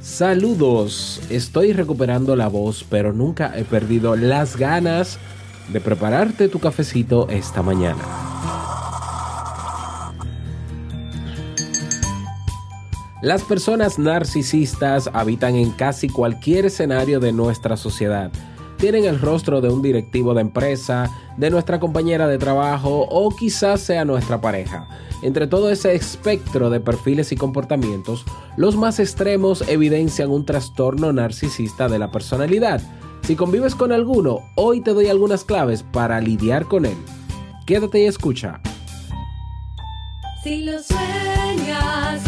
Saludos, estoy recuperando la voz, pero nunca he perdido las ganas de prepararte tu cafecito esta mañana. Las personas narcisistas habitan en casi cualquier escenario de nuestra sociedad. Tienen el rostro de un directivo de empresa, de nuestra compañera de trabajo o quizás sea nuestra pareja. Entre todo ese espectro de perfiles y comportamientos, los más extremos evidencian un trastorno narcisista de la personalidad. Si convives con alguno, hoy te doy algunas claves para lidiar con él. Quédate y escucha. Si lo sueñas,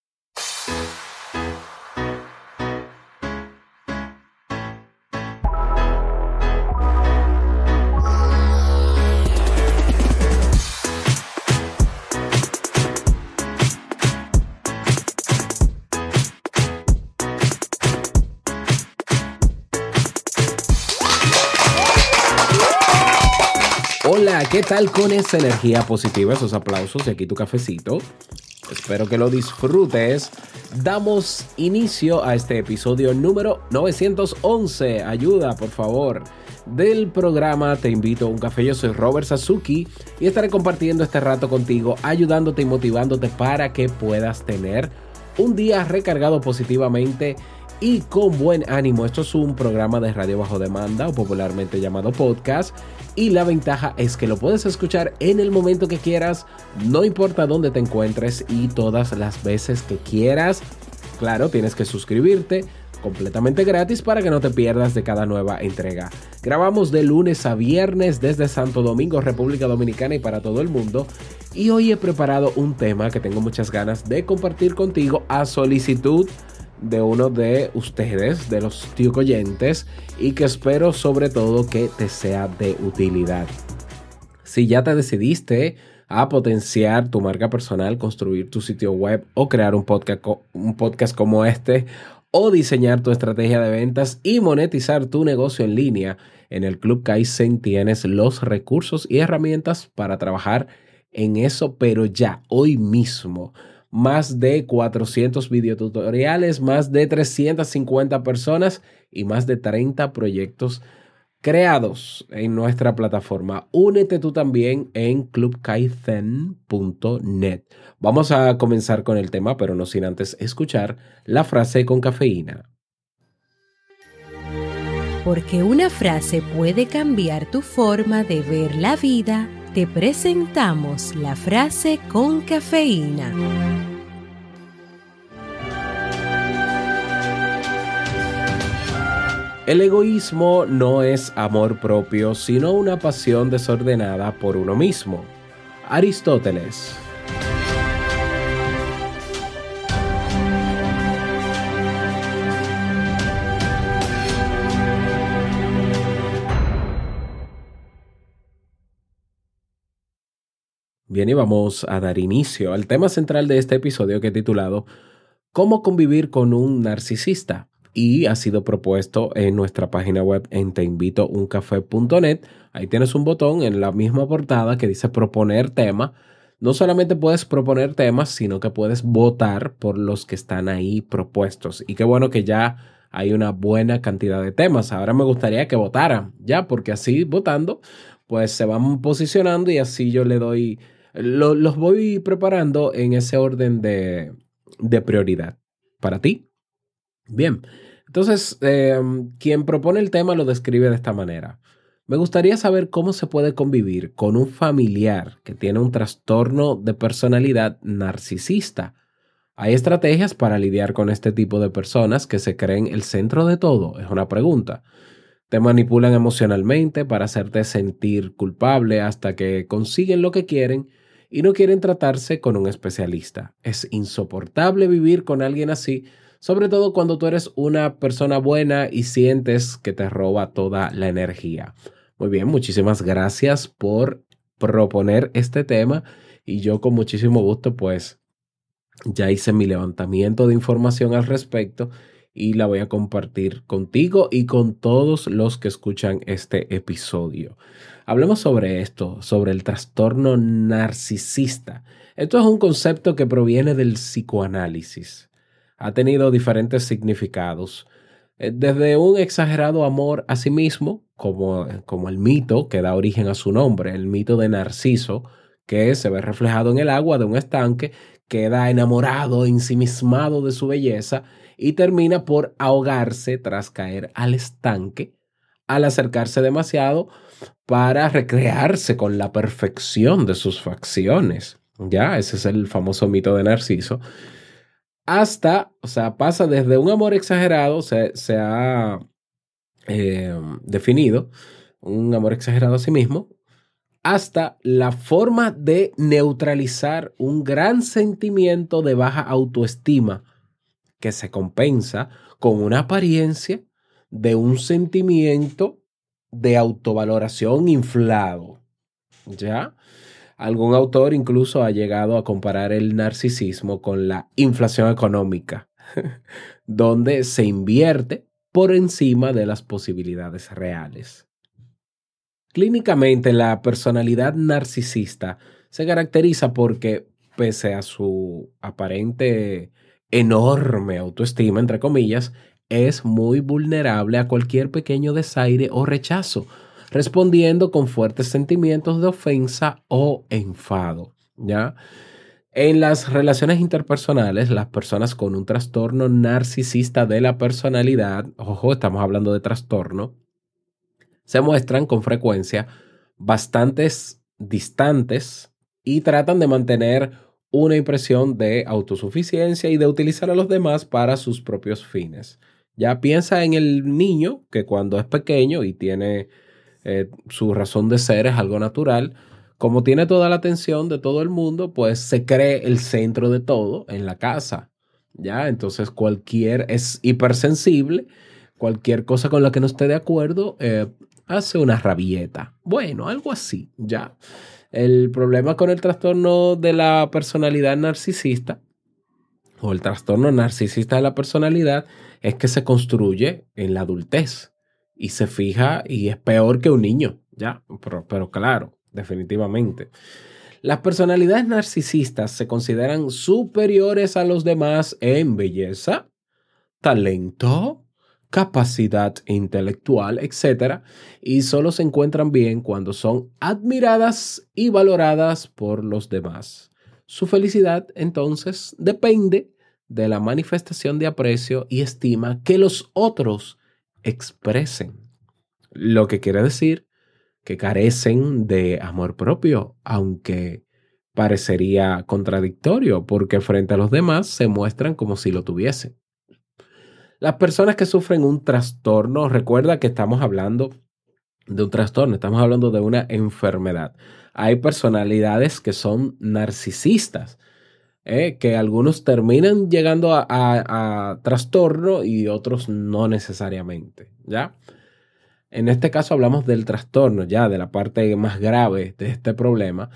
¿Qué tal con esa energía positiva, esos aplausos y aquí tu cafecito? Espero que lo disfrutes. Damos inicio a este episodio número 911. Ayuda, por favor. Del programa Te invito a un café. Yo soy Robert Sasuki y estaré compartiendo este rato contigo, ayudándote y motivándote para que puedas tener un día recargado positivamente y con buen ánimo. Esto es un programa de radio bajo demanda o popularmente llamado podcast. Y la ventaja es que lo puedes escuchar en el momento que quieras, no importa dónde te encuentres y todas las veces que quieras. Claro, tienes que suscribirte completamente gratis para que no te pierdas de cada nueva entrega. Grabamos de lunes a viernes desde Santo Domingo, República Dominicana y para todo el mundo. Y hoy he preparado un tema que tengo muchas ganas de compartir contigo a solicitud de uno de ustedes, de los oyentes, y que espero sobre todo que te sea de utilidad. Si ya te decidiste a potenciar tu marca personal, construir tu sitio web o crear un podcast, un podcast como este, o diseñar tu estrategia de ventas y monetizar tu negocio en línea, en el Club Kaizen tienes los recursos y herramientas para trabajar en eso, pero ya, hoy mismo más de 400 videotutoriales, más de 350 personas y más de 30 proyectos creados en nuestra plataforma. Únete tú también en clubkaizen.net. Vamos a comenzar con el tema, pero no sin antes escuchar la frase con cafeína. Porque una frase puede cambiar tu forma de ver la vida, te presentamos la frase con cafeína. El egoísmo no es amor propio, sino una pasión desordenada por uno mismo. Aristóteles. Bien, y vamos a dar inicio al tema central de este episodio que he titulado ¿Cómo convivir con un narcisista? Y ha sido propuesto en nuestra página web en teinvitouncafé.net. Ahí tienes un botón en la misma portada que dice proponer tema. No solamente puedes proponer temas, sino que puedes votar por los que están ahí propuestos. Y qué bueno que ya hay una buena cantidad de temas. Ahora me gustaría que votaran, ya, porque así votando, pues se van posicionando y así yo le doy, lo- los voy preparando en ese orden de, de prioridad. Para ti. Bien, entonces, eh, quien propone el tema lo describe de esta manera. Me gustaría saber cómo se puede convivir con un familiar que tiene un trastorno de personalidad narcisista. ¿Hay estrategias para lidiar con este tipo de personas que se creen el centro de todo? Es una pregunta. Te manipulan emocionalmente para hacerte sentir culpable hasta que consiguen lo que quieren y no quieren tratarse con un especialista. Es insoportable vivir con alguien así, sobre todo cuando tú eres una persona buena y sientes que te roba toda la energía. Muy bien, muchísimas gracias por proponer este tema y yo con muchísimo gusto pues ya hice mi levantamiento de información al respecto y la voy a compartir contigo y con todos los que escuchan este episodio. Hablemos sobre esto, sobre el trastorno narcisista. Esto es un concepto que proviene del psicoanálisis. Ha tenido diferentes significados, eh, desde un exagerado amor a sí mismo, como, como el mito que da origen a su nombre, el mito de Narciso, que se ve reflejado en el agua de un estanque, queda enamorado, ensimismado de su belleza y termina por ahogarse tras caer al estanque al acercarse demasiado para recrearse con la perfección de sus facciones. Ya, ese es el famoso mito de Narciso. Hasta, o sea, pasa desde un amor exagerado, se, se ha eh, definido, un amor exagerado a sí mismo, hasta la forma de neutralizar un gran sentimiento de baja autoestima que se compensa con una apariencia de un sentimiento de autovaloración inflado. ¿Ya? Algún autor incluso ha llegado a comparar el narcisismo con la inflación económica, donde se invierte por encima de las posibilidades reales. Clínicamente, la personalidad narcisista se caracteriza porque, pese a su aparente enorme autoestima, entre comillas, es muy vulnerable a cualquier pequeño desaire o rechazo, respondiendo con fuertes sentimientos de ofensa o enfado. ¿ya? En las relaciones interpersonales, las personas con un trastorno narcisista de la personalidad, ojo, estamos hablando de trastorno, se muestran con frecuencia bastantes distantes y tratan de mantener una impresión de autosuficiencia y de utilizar a los demás para sus propios fines. Ya piensa en el niño que cuando es pequeño y tiene eh, su razón de ser, es algo natural, como tiene toda la atención de todo el mundo, pues se cree el centro de todo en la casa. Ya, entonces cualquier es hipersensible, cualquier cosa con la que no esté de acuerdo, eh, hace una rabieta. Bueno, algo así, ya. El problema con el trastorno de la personalidad narcisista o el trastorno narcisista de la personalidad es que se construye en la adultez y se fija y es peor que un niño, ya, pero, pero claro, definitivamente. Las personalidades narcisistas se consideran superiores a los demás en belleza, talento, capacidad intelectual, etc. Y solo se encuentran bien cuando son admiradas y valoradas por los demás. Su felicidad, entonces, depende de la manifestación de aprecio y estima que los otros expresen. Lo que quiere decir que carecen de amor propio, aunque parecería contradictorio, porque frente a los demás se muestran como si lo tuviesen. Las personas que sufren un trastorno, recuerda que estamos hablando de un trastorno, estamos hablando de una enfermedad. Hay personalidades que son narcisistas, ¿eh? que algunos terminan llegando a, trastorno y otros no necesariamente, ¿ya? En este caso hablamos del trastorno, ya de la parte más grave de este problema.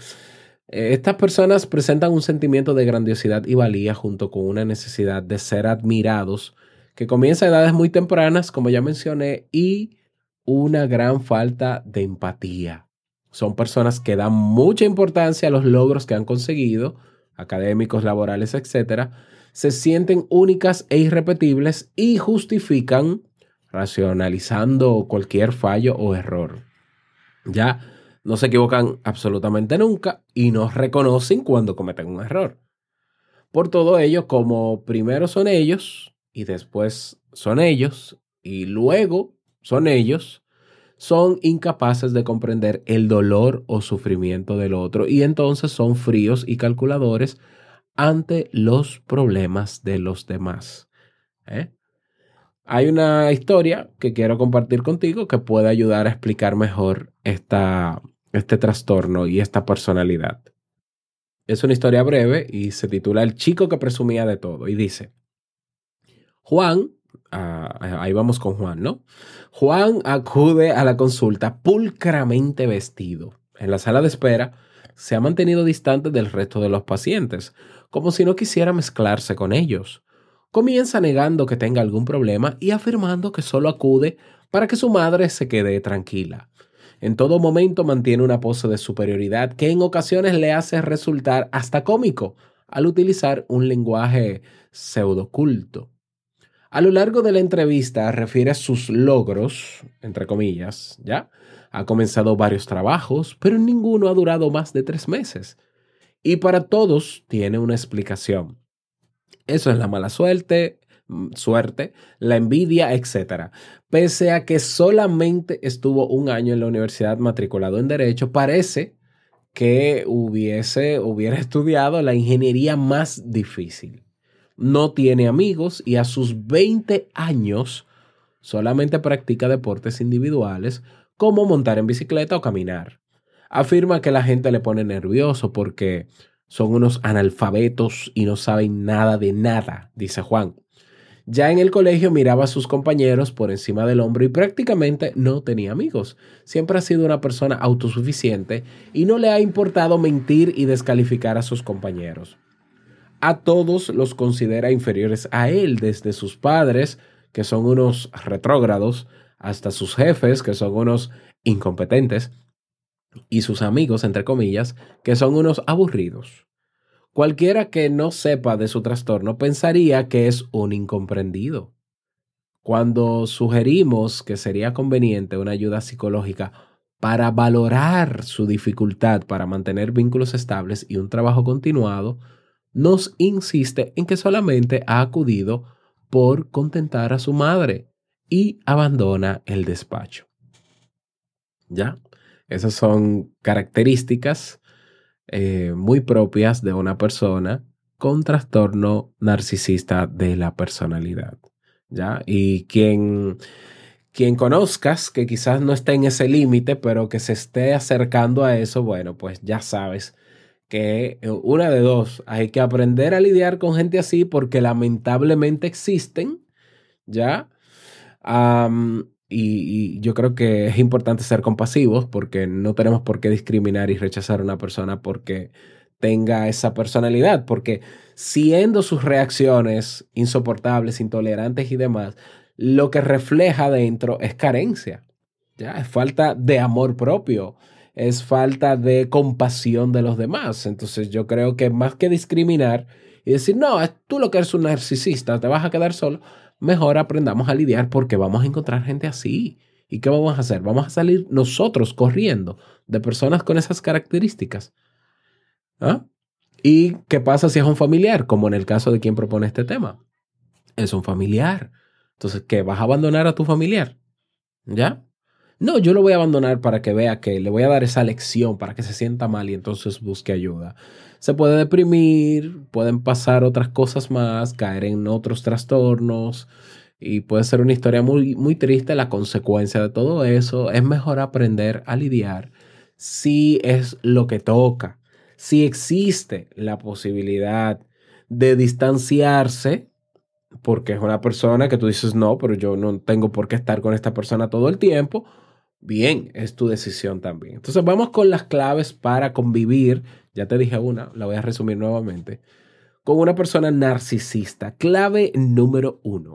Eh, estas personas presentan un sentimiento de grandiosidad y valía junto con una necesidad de ser admirados que comienza a edades muy tempranas, como ya mencioné, y una gran falta de empatía. Son personas que dan mucha importancia a los logros que han conseguido, académicos, laborales, etc. Se sienten únicas e irrepetibles y justifican racionalizando cualquier fallo o error. Ya no se equivocan absolutamente nunca y no reconocen cuando cometen un error. Por todo ello, como primero son ellos, y después son ellos y luego son ellos, son incapaces de comprender el dolor o sufrimiento del otro y entonces son fríos y calculadores ante los problemas de los demás. ¿eh? hay una historia que quiero compartir contigo que puede ayudar a explicar mejor esta, este trastorno y esta personalidad. Es una historia breve y se titula El chico que presumía de todo y dice, Juan, ah, ahí vamos con Juan, ¿no? Juan acude a la consulta pulcramente vestido. En la sala de espera se ha mantenido distante del resto de los pacientes, como si no quisiera mezclarse con ellos. Comienza negando que tenga algún problema y afirmando que solo acude para que su madre se quede tranquila. En todo momento mantiene una pose de superioridad que en ocasiones le hace resultar hasta cómico al utilizar un lenguaje pseudoculto. A lo largo de la entrevista refiere sus logros, entre comillas, ¿ya? Ha comenzado varios trabajos, pero ninguno ha durado más de tres meses. Y para todos tiene una explicación. Eso es la mala suerte, mm, suerte, la envidia, etc. Pese a que solamente estuvo un año en la universidad matriculado en Derecho, parece que hubiese, hubiera estudiado la ingeniería más difícil. No tiene amigos y a sus 20 años solamente practica deportes individuales como montar en bicicleta o caminar. Afirma que la gente le pone nervioso porque son unos analfabetos y no saben nada de nada, dice Juan. Ya en el colegio miraba a sus compañeros por encima del hombro y prácticamente no tenía amigos. Siempre ha sido una persona autosuficiente y no le ha importado mentir y descalificar a sus compañeros. A todos los considera inferiores a él, desde sus padres, que son unos retrógrados, hasta sus jefes, que son unos incompetentes, y sus amigos, entre comillas, que son unos aburridos. Cualquiera que no sepa de su trastorno pensaría que es un incomprendido. Cuando sugerimos que sería conveniente una ayuda psicológica para valorar su dificultad para mantener vínculos estables y un trabajo continuado, nos insiste en que solamente ha acudido por contentar a su madre y abandona el despacho. ¿Ya? Esas son características eh, muy propias de una persona con trastorno narcisista de la personalidad. ¿Ya? Y quien, quien conozcas que quizás no esté en ese límite, pero que se esté acercando a eso, bueno, pues ya sabes que eh, una de dos, hay que aprender a lidiar con gente así porque lamentablemente existen, ¿ya? y, yo creo que es importante ser compasivos porque no tenemos por qué discriminar y rechazar a una persona porque tenga esa personalidad, porque siendo sus reacciones insoportables, intolerantes y demás, lo que refleja dentro es carencia, ¿ya? Es falta de amor propio, es falta de compasión de los demás. Entonces yo creo que más que discriminar y decir, no, tú lo que eres un narcisista, te vas a quedar solo, mejor aprendamos a lidiar porque vamos a encontrar gente así. ¿Y qué vamos a hacer? Vamos a salir nosotros corriendo de personas con esas características. ¿Ah? ¿Y qué pasa si es un familiar? Como en el caso de quien propone este tema. Es un familiar. Entonces, ¿qué? ¿Vas a abandonar a tu familiar? ¿Ya? No, yo lo voy a abandonar para que vea que le voy a dar esa lección para que se sienta mal y entonces busque ayuda. Se puede deprimir, pueden pasar otras cosas más, caer en otros trastornos y puede ser una historia muy, muy triste la consecuencia de todo eso. Es mejor aprender a lidiar si es lo que toca, si existe la posibilidad de distanciarse porque es una persona que tú dices, no, pero yo no tengo por qué estar con esta persona todo el tiempo bien, es tu decisión también. Entonces vamos con las claves para convivir. Ya te dije una, la voy a resumir nuevamente. Con una persona narcisista. Clave número uno.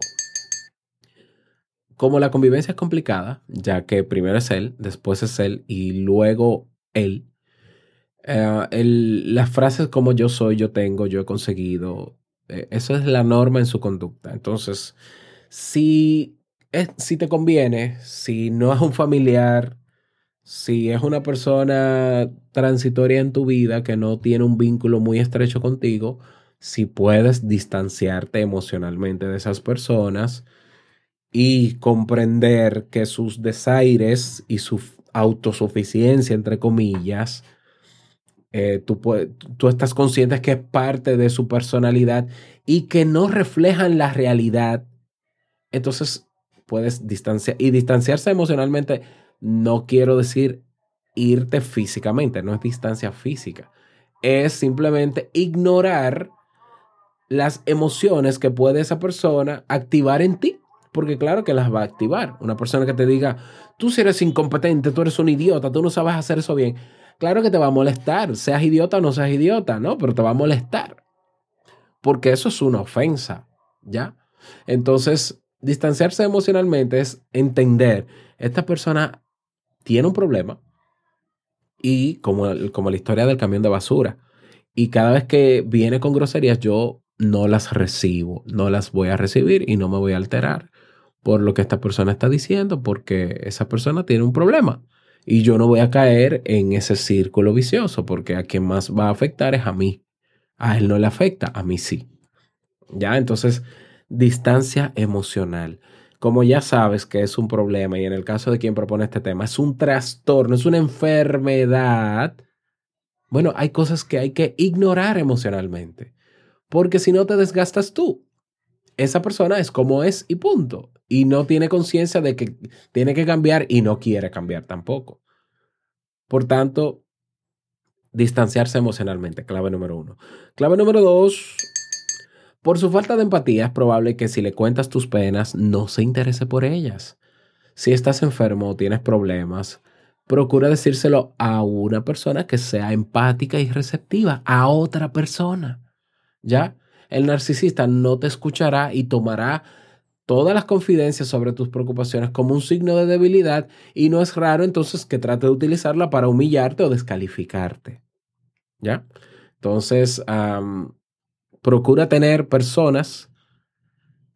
Como la convivencia es complicada, ya que primero es él, después es él y luego él, eh, las frases como yo soy, yo tengo, yo he conseguido, eh, eso es la norma en su conducta. Entonces, si si te conviene, si no es un familiar, si es una persona transitoria en tu vida que no tiene un vínculo muy estrecho contigo, si puedes distanciarte emocionalmente de esas personas y comprender que sus desaires y su autosuficiencia, entre comillas, eh, tú, tú estás consciente que es parte de su personalidad y que no reflejan la realidad entonces puedes distanciar. Y distanciarse emocionalmente no quiero decir irte físicamente, no es distancia física. Es simplemente ignorar las emociones que puede esa persona activar en ti. Porque claro que las va a activar. Una persona que te diga, tú si eres incompetente, tú eres un idiota, tú no sabes hacer eso bien. Claro que te va a molestar, seas idiota o no seas idiota, ¿no? Pero te va a molestar. Porque eso es una ofensa, ¿ya? Entonces, distanciarse emocionalmente es entender, esta persona tiene un problema y como, como la historia del camión de basura. Y cada vez que viene con groserías, yo no las recibo, no las voy a recibir y no me voy a alterar por lo que esta persona está diciendo, porque esa persona tiene un problema. Y yo no voy a caer en ese círculo vicioso, porque a quien más va a afectar es a mí. A él no le afecta, a mí sí. Ya, entonces, distancia emocional. Como ya sabes que es un problema, y en el caso de quien propone este tema, es un trastorno, es una enfermedad. Bueno, hay cosas que hay que ignorar emocionalmente, porque si no te desgastas tú. Esa persona es como es y punto. Y no tiene conciencia de que tiene que cambiar y no quiere cambiar tampoco. Por tanto, distanciarse emocionalmente, clave número uno. Clave número dos, por su falta de empatía es probable que si le cuentas tus penas no se interese por ellas. Si estás enfermo o tienes problemas, procura decírselo a una persona que sea empática y receptiva, a otra persona. ¿Ya? El narcisista no te escuchará y tomará todas las confidencias sobre tus preocupaciones como un signo de debilidad y no es raro entonces que trate de utilizarla para humillarte o descalificarte. ¿Ya? Entonces, procura tener personas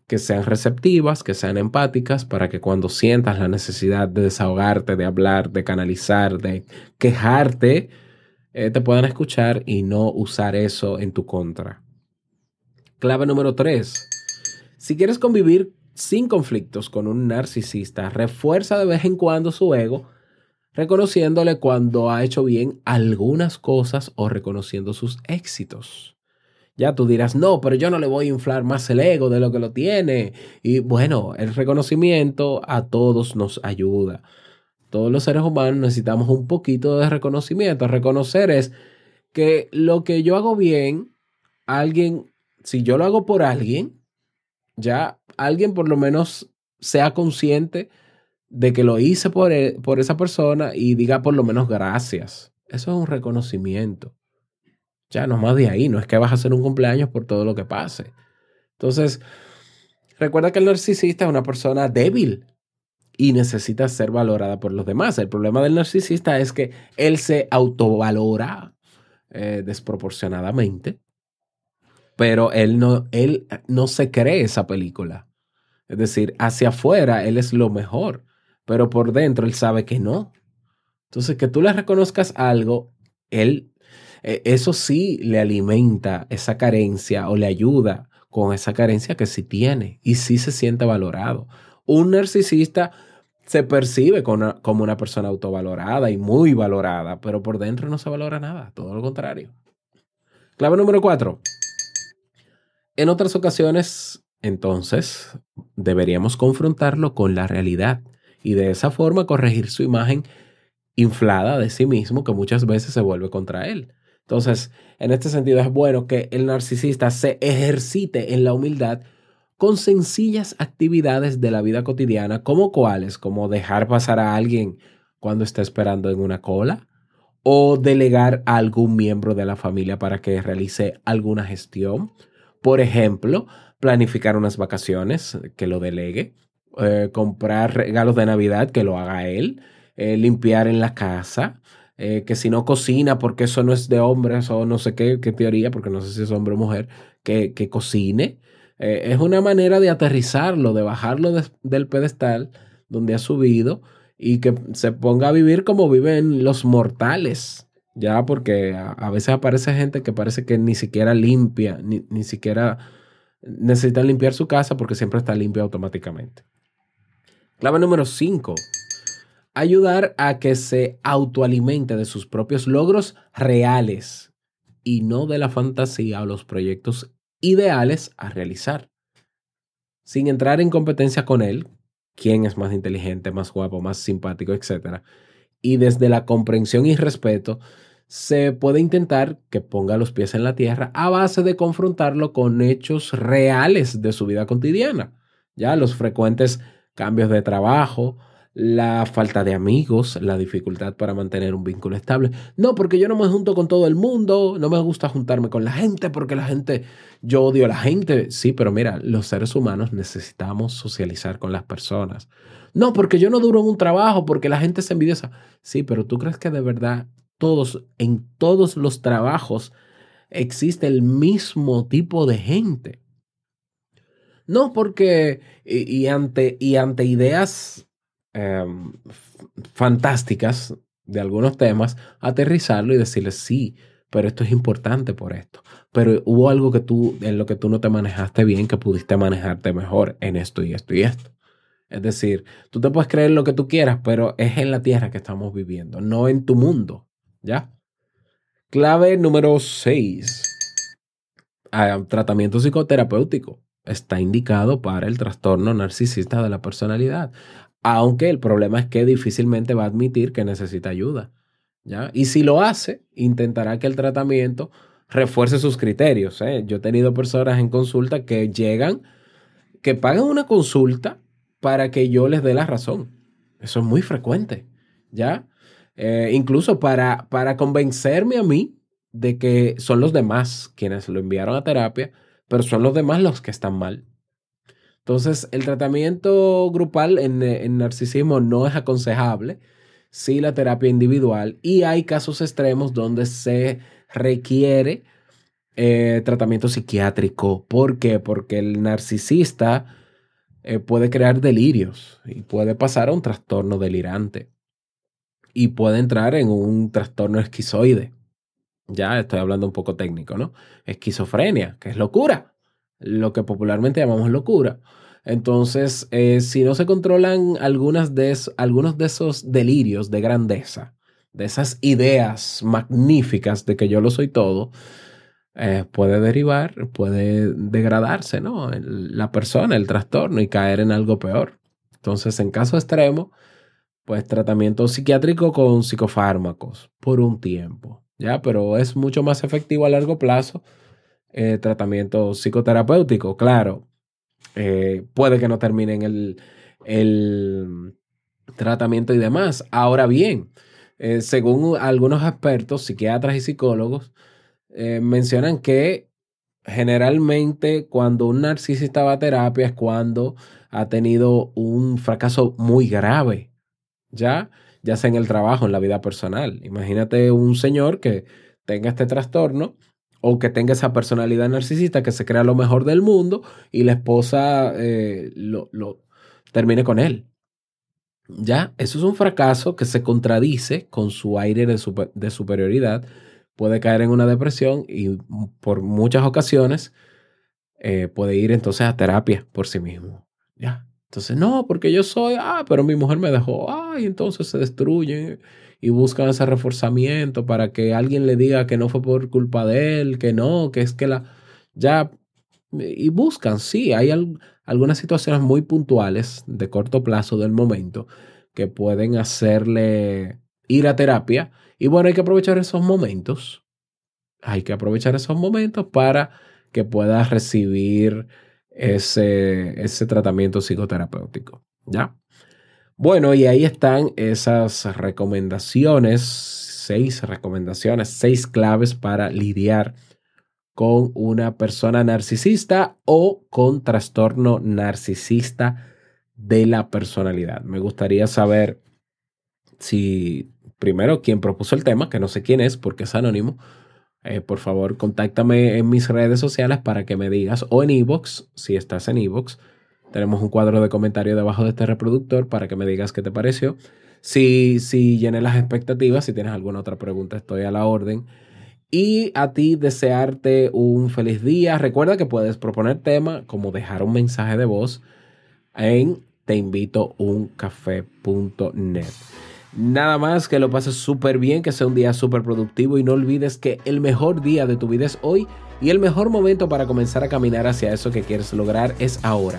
que sean receptivas, que sean empáticas, para que cuando sientas la necesidad de desahogarte, de hablar, de canalizar, de quejarte, eh, te puedan escuchar y no usar eso en tu contra. Clave número tres. Si quieres convivir sin conflictos con un narcisista, refuerza de vez en cuando su ego, reconociéndole cuando ha hecho bien algunas cosas o reconociendo sus éxitos. Ya tú dirás, no, pero yo no le voy a inflar más el ego de lo que lo tiene. Y bueno, el reconocimiento a todos nos ayuda. Todos los seres humanos necesitamos un poquito de reconocimiento. Reconocer es que lo que yo hago bien, alguien, si yo lo hago por alguien, ya alguien por lo menos sea consciente de que lo hice por, e- por esa persona y diga por lo menos gracias. Eso es un reconocimiento. Ya no más de ahí, no es que vas a hacer un cumpleaños por todo lo que pase. Entonces, recuerda que el narcisista es una persona débil y necesita ser valorada por los demás. El problema del narcisista es que él se autovalora eh, desproporcionadamente, pero él no, él no se cree esa película. Es decir, hacia afuera él es lo mejor, pero por dentro él sabe que no. Entonces, que tú le reconozcas algo, él, eh, eso sí le alimenta esa carencia o le ayuda con esa carencia que sí tiene y sí se siente valorado. Un narcisista se percibe como una persona autovalorada y muy valorada, pero por dentro no se valora nada, todo lo contrario. Clave número cuatro. En otras ocasiones, entonces, deberíamos confrontarlo con la realidad y de esa forma corregir su imagen inflada de sí mismo que muchas veces se vuelve contra él. Entonces, en este sentido es bueno que el narcisista se ejercite en la humildad con sencillas actividades de la vida cotidiana, como cuáles, como dejar pasar a alguien cuando está esperando en una cola, o delegar a algún miembro de la familia para que realice alguna gestión. Por ejemplo, planificar unas vacaciones, que lo delegue, eh, comprar regalos de Navidad, que lo haga él, eh, limpiar en la casa, eh, que si no cocina, porque eso no es de hombres o no sé qué, qué teoría, porque no sé si es hombre o mujer, que, que cocine. Eh, es una manera de aterrizarlo, de bajarlo del pedestal donde ha subido y que se ponga a vivir como viven los mortales. Ya, porque a, veces aparece gente que parece que ni siquiera limpia, ni, ni siquiera necesitan limpiar su casa porque siempre está limpia automáticamente. Clave número 5. Ayudar a que se autoalimente de sus propios logros reales y no de la fantasía o los proyectos ideales a realizar. sin entrar en competencia con él, quién es más inteligente, más guapo, más simpático, etc. Y desde la comprensión y respeto, se puede intentar que ponga los pies en la tierra a base de confrontarlo con hechos reales de su vida cotidiana. Ya los frecuentes cambios de trabajo, la falta de amigos, la dificultad para mantener un vínculo estable. No, porque yo no me junto con todo el mundo, no me gusta juntarme con la gente, porque la gente, yo odio a la gente. Sí, pero mira, los seres humanos necesitamos socializar con las personas. No, porque yo no duro en un trabajo, porque la gente es envidiosa. Sí, pero tú crees que de verdad todos, en todos los trabajos, existe el mismo tipo de gente. No, porque, y, ante, y ante ideas em, fantásticas de algunos temas, aterrizarlo y decirles, sí, pero esto es importante por esto. Pero hubo algo que tú, en lo que tú no te manejaste bien, que pudiste manejarte mejor en esto y esto y esto. Es decir, tú te puedes creer lo que tú quieras, pero es en la tierra que estamos viviendo, no en tu mundo. ¿Ya? Clave número 6. tratamiento psicoterapéutico. Está indicado para el trastorno narcisista de la personalidad. Aunque el problema es que difícilmente va a admitir que necesita ayuda. ¿Ya? Y si lo hace, intentará que el tratamiento refuerce sus criterios. ¿eh? Yo he tenido personas en consulta que llegan, que pagan una consulta para que yo les dé la razón. Eso es muy frecuente. ¿Ya? Eh, incluso para, para convencerme a mí de que son los demás quienes lo enviaron a terapia, pero son los demás los que están mal. Entonces, el tratamiento grupal en, eh, en narcisismo no es aconsejable, sí la terapia individual, y hay casos extremos donde se requiere eh, tratamiento psiquiátrico. ¿Por qué? Porque el narcisista eh, puede crear delirios y puede pasar a un trastorno delirante y puede entrar en un trastorno esquizoide. Ya estoy hablando un poco técnico, ¿no? Esquizofrenia, que es locura, lo que popularmente llamamos locura. Entonces, eh, si no se controlan algunas de es- algunos de esos delirios de grandeza, de esas ideas magníficas de que yo lo soy todo, eh, puede derivar, puede degradarse, ¿no? La persona, el trastorno y caer en algo peor. Entonces, en caso extremo, pues tratamiento psiquiátrico con psicofármacos por un tiempo, ¿ya? Pero es mucho más efectivo a largo plazo eh, tratamiento psicoterapéutico, claro. eh, puede que no terminen el, el tratamiento y demás. Ahora bien, eh, según algunos expertos, psiquiatras y psicólogos, mencionan que generalmente cuando un narcisista va a terapia es cuando ha tenido un fracaso muy grave ya, ya sea en el trabajo, en la vida personal. Imagínate un señor que tenga este trastorno o que tenga esa personalidad narcisista que se crea lo mejor del mundo y la esposa eh, lo, lo termine con él. Ya, eso es un fracaso que se contradice con su aire de, super- de superioridad. Puede caer en una depresión y por muchas ocasiones eh, puede ir entonces a terapia por sí mismo. Ya. Entonces, no, porque yo soy, ah, pero mi mujer me dejó, ah, y entonces se destruyen y buscan ese reforzamiento para que alguien le diga que no fue por culpa de él, que no, que es que la, ya, y buscan, sí, hay al- algunas situaciones muy puntuales de corto plazo del momento que pueden hacerle ir a terapia y bueno, hay que aprovechar esos momentos, hay que aprovechar esos momentos para que pueda recibir ese, ese tratamiento psicoterapéutico. ¿Ya? Bueno, y ahí están esas recomendaciones, seis recomendaciones, seis claves para lidiar con una persona narcisista o con trastorno narcisista de la personalidad. Me gustaría saber si, primero, quién propuso el tema, que no sé quién es porque es anónimo, eh, por favor, contáctame en mis redes sociales para que me digas, o en Evox, si estás en Evox. Tenemos un cuadro de comentario debajo de este reproductor para que me digas qué te pareció. Si, si llené las expectativas, si tienes alguna otra pregunta, estoy a la orden. Y a ti desearte un feliz día. Recuerda que puedes proponer tema como dejar un mensaje de voz en teinvitouncafé.net. Nada más que lo pases súper bien, que sea un día súper productivo y no olvides que el mejor día de tu vida es hoy y el mejor momento para comenzar a caminar hacia eso que quieres lograr es ahora.